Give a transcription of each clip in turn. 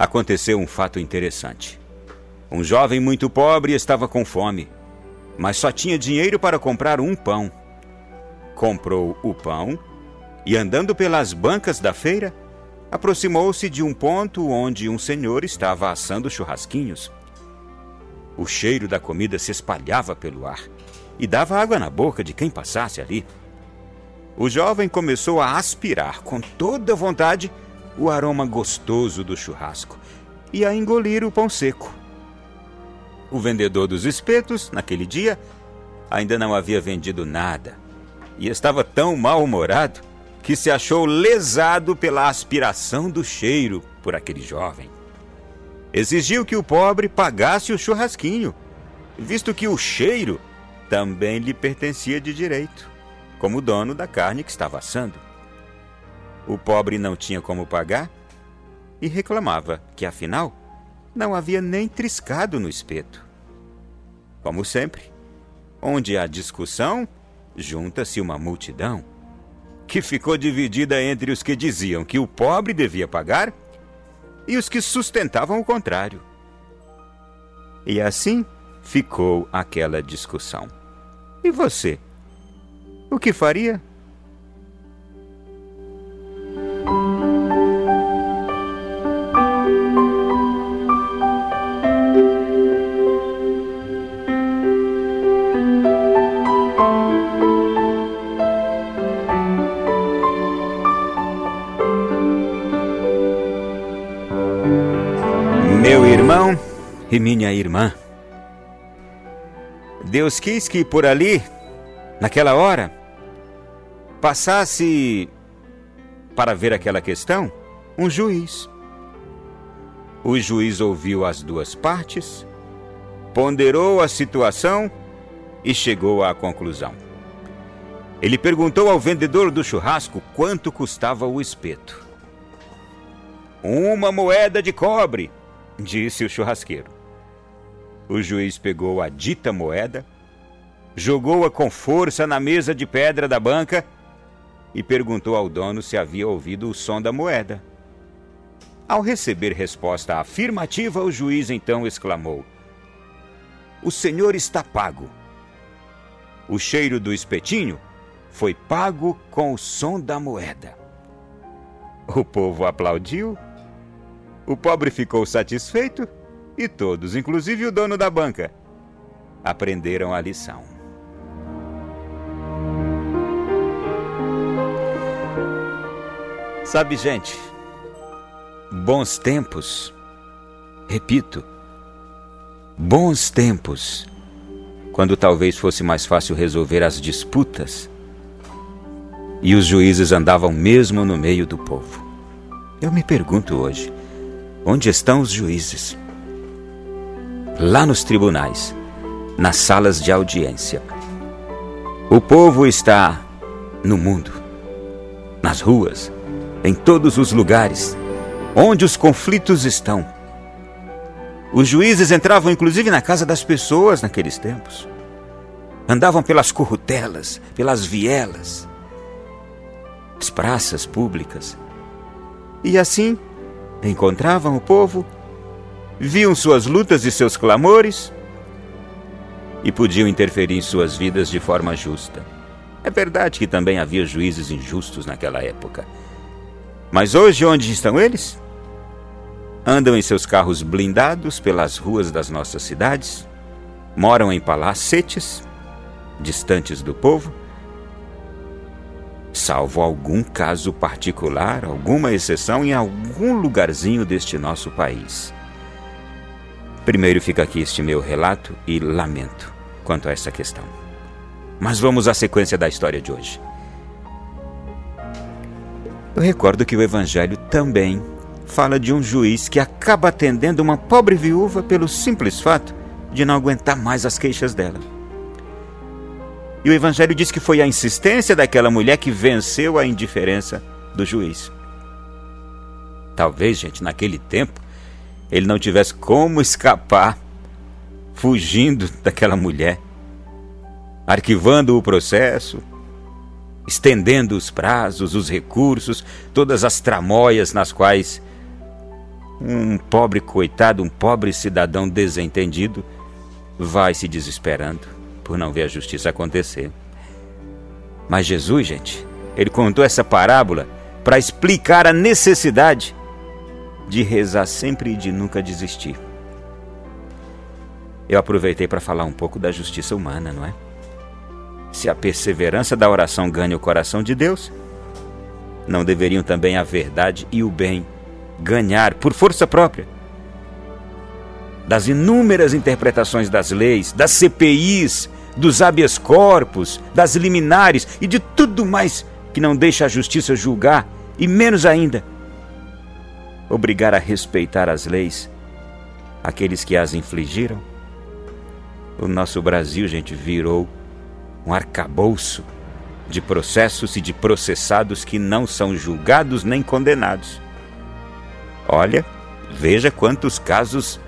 aconteceu um fato interessante. Um jovem muito pobre estava com fome, mas só tinha dinheiro para comprar um pão. Comprou o pão e, andando pelas bancas da feira, aproximou-se de um ponto onde um senhor estava assando churrasquinhos. O cheiro da comida se espalhava pelo ar e dava água na boca de quem passasse ali. O jovem começou a aspirar com toda vontade o aroma gostoso do churrasco e a engolir o pão seco. O vendedor dos espetos, naquele dia, ainda não havia vendido nada e estava tão mal-humorado que se achou lesado pela aspiração do cheiro por aquele jovem. Exigiu que o pobre pagasse o churrasquinho, visto que o cheiro também lhe pertencia de direito, como dono da carne que estava assando. O pobre não tinha como pagar e reclamava que, afinal, não havia nem triscado no espeto. Como sempre, onde há discussão, junta-se uma multidão, que ficou dividida entre os que diziam que o pobre devia pagar e os que sustentavam o contrário. E assim ficou aquela discussão. E você? O que faria? Meu irmão e minha irmã. Deus quis que por ali, naquela hora, passasse para ver aquela questão um juiz. O juiz ouviu as duas partes, ponderou a situação e chegou à conclusão. Ele perguntou ao vendedor do churrasco quanto custava o espeto. Uma moeda de cobre, disse o churrasqueiro. O juiz pegou a dita moeda, jogou-a com força na mesa de pedra da banca e perguntou ao dono se havia ouvido o som da moeda. Ao receber resposta afirmativa, o juiz então exclamou: O senhor está pago. O cheiro do espetinho foi pago com o som da moeda. O povo aplaudiu o pobre ficou satisfeito e todos, inclusive o dono da banca, aprenderam a lição. Sabe, gente, bons tempos, repito, bons tempos, quando talvez fosse mais fácil resolver as disputas e os juízes andavam mesmo no meio do povo. Eu me pergunto hoje, Onde estão os juízes? Lá nos tribunais, nas salas de audiência. O povo está no mundo, nas ruas, em todos os lugares, onde os conflitos estão. Os juízes entravam inclusive na casa das pessoas naqueles tempos. Andavam pelas corrutelas, pelas vielas, as praças públicas. E assim encontravam o povo, viam suas lutas e seus clamores e podiam interferir em suas vidas de forma justa. É verdade que também havia juízes injustos naquela época. Mas hoje, onde estão eles? Andam em seus carros blindados pelas ruas das nossas cidades, moram em palacetes, distantes do povo, salvo algum caso particular, alguma exceção em algum lugarzinho deste nosso país. Primeiro fica aqui este meu relato e lamento quanto a essa questão. Mas vamos à sequência da história de hoje. Eu recordo que o Evangelho também fala de um juiz que acaba atendendo uma pobre viúva pelo simples fato de não aguentar mais as queixas dela. E o Evangelho diz que foi a insistência daquela mulher que venceu a indiferença do juiz. Talvez, gente, naquele tempo, ele não tivesse como escapar fugindo daquela mulher, arquivando o processo, estendendo os prazos, os recursos, todas as tramóias nas quais um pobre coitado, um pobre cidadão desentendido, vai se desesperando por não ver a justiça acontecer. Mas Jesus, gente, ele contou essa parábola para explicar a necessidade de rezar sempre e de nunca desistir. Eu aproveitei para falar um pouco da justiça humana, não é? Se a perseverança da oração ganha o coração de Deus, não deveriam também a verdade e o bem ganhar por força própria? Das inúmeras interpretações das leis, das CPIs, dos habeas corpus, das liminares e de tudo mais que não deixa a justiça julgar, e menos ainda, obrigar a respeitar as leis aqueles que as infligiram? O nosso Brasil, gente, virou um arcabouço de processos e de processados que não são julgados nem condenados. Olha, veja quantos casos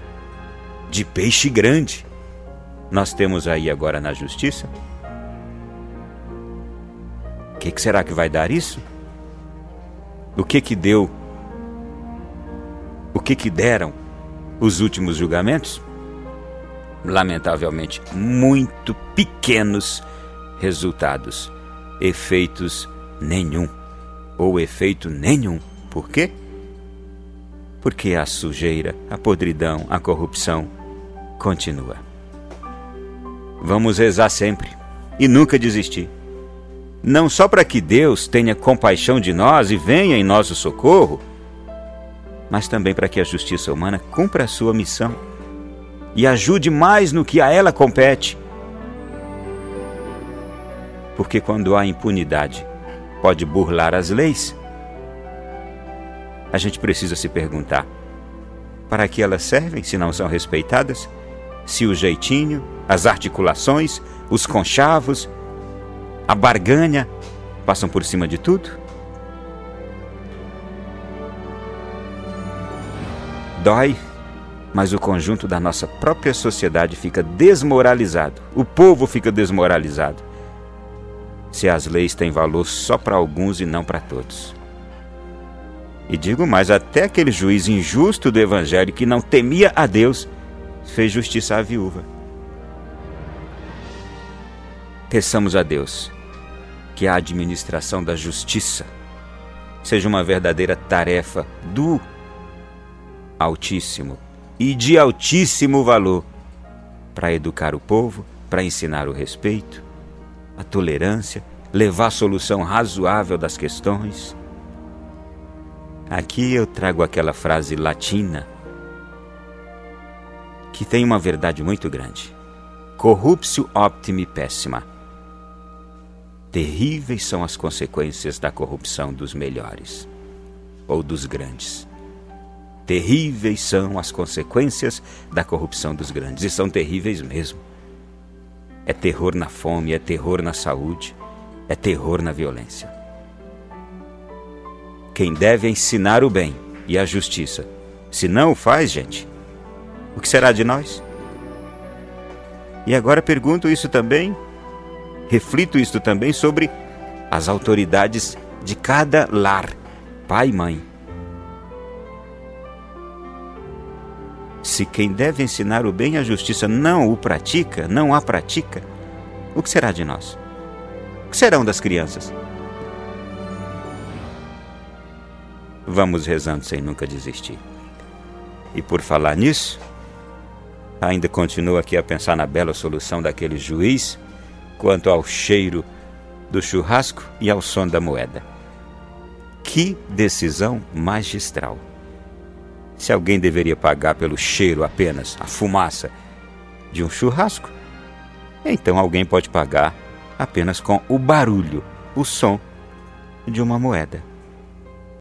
de peixe grande nós temos aí agora na justiça. O que, que, será que vai dar isso? O que que deu? O que que deram os últimos julgamentos? Lamentavelmente, muito pequenos resultados, efeitos nenhum, ou efeito nenhum. Por quê? Porque a sujeira, a podridão, a corrupção continua. Vamos rezar sempre e nunca desistir. Não só para que Deus tenha compaixão de nós e venha em nosso socorro, mas também para que a justiça humana cumpra a sua missão e ajude mais no que a ela compete porque quando há impunidade pode burlar as leis, a gente precisa se perguntar: para que elas servem se não são respeitadas? Se o jeitinho, as articulações, os conchavos, a barganha passam por cima de tudo? Dói, mas o conjunto da nossa própria sociedade fica desmoralizado, o povo fica desmoralizado se as leis têm valor só para alguns e não para todos. E digo mais, até aquele juiz injusto do evangelho que não temia a Deus fez justiça à viúva. Peçamos a Deus que a administração da justiça seja uma verdadeira tarefa do Altíssimo e de altíssimo valor para educar o povo, para ensinar o respeito, a tolerância, levar a solução razoável das questões. Aqui eu trago aquela frase latina que tem uma verdade muito grande. Corruptio optimi pessima. Terríveis são as consequências da corrupção dos melhores ou dos grandes. Terríveis são as consequências da corrupção dos grandes, e são terríveis mesmo. É terror na fome, é terror na saúde, é terror na violência. Quem deve ensinar o bem e a justiça, se não o faz, gente, o que será de nós? E agora pergunto isso também, reflito isso também sobre as autoridades de cada lar, pai e mãe. Se quem deve ensinar o bem e a justiça não o pratica, não a pratica, o que será de nós? O que serão das crianças? Vamos rezando sem nunca desistir. E por falar nisso, ainda continuo aqui a pensar na bela solução daquele juiz quanto ao cheiro do churrasco e ao som da moeda. Que decisão magistral! Se alguém deveria pagar pelo cheiro apenas, a fumaça de um churrasco, então alguém pode pagar apenas com o barulho, o som de uma moeda.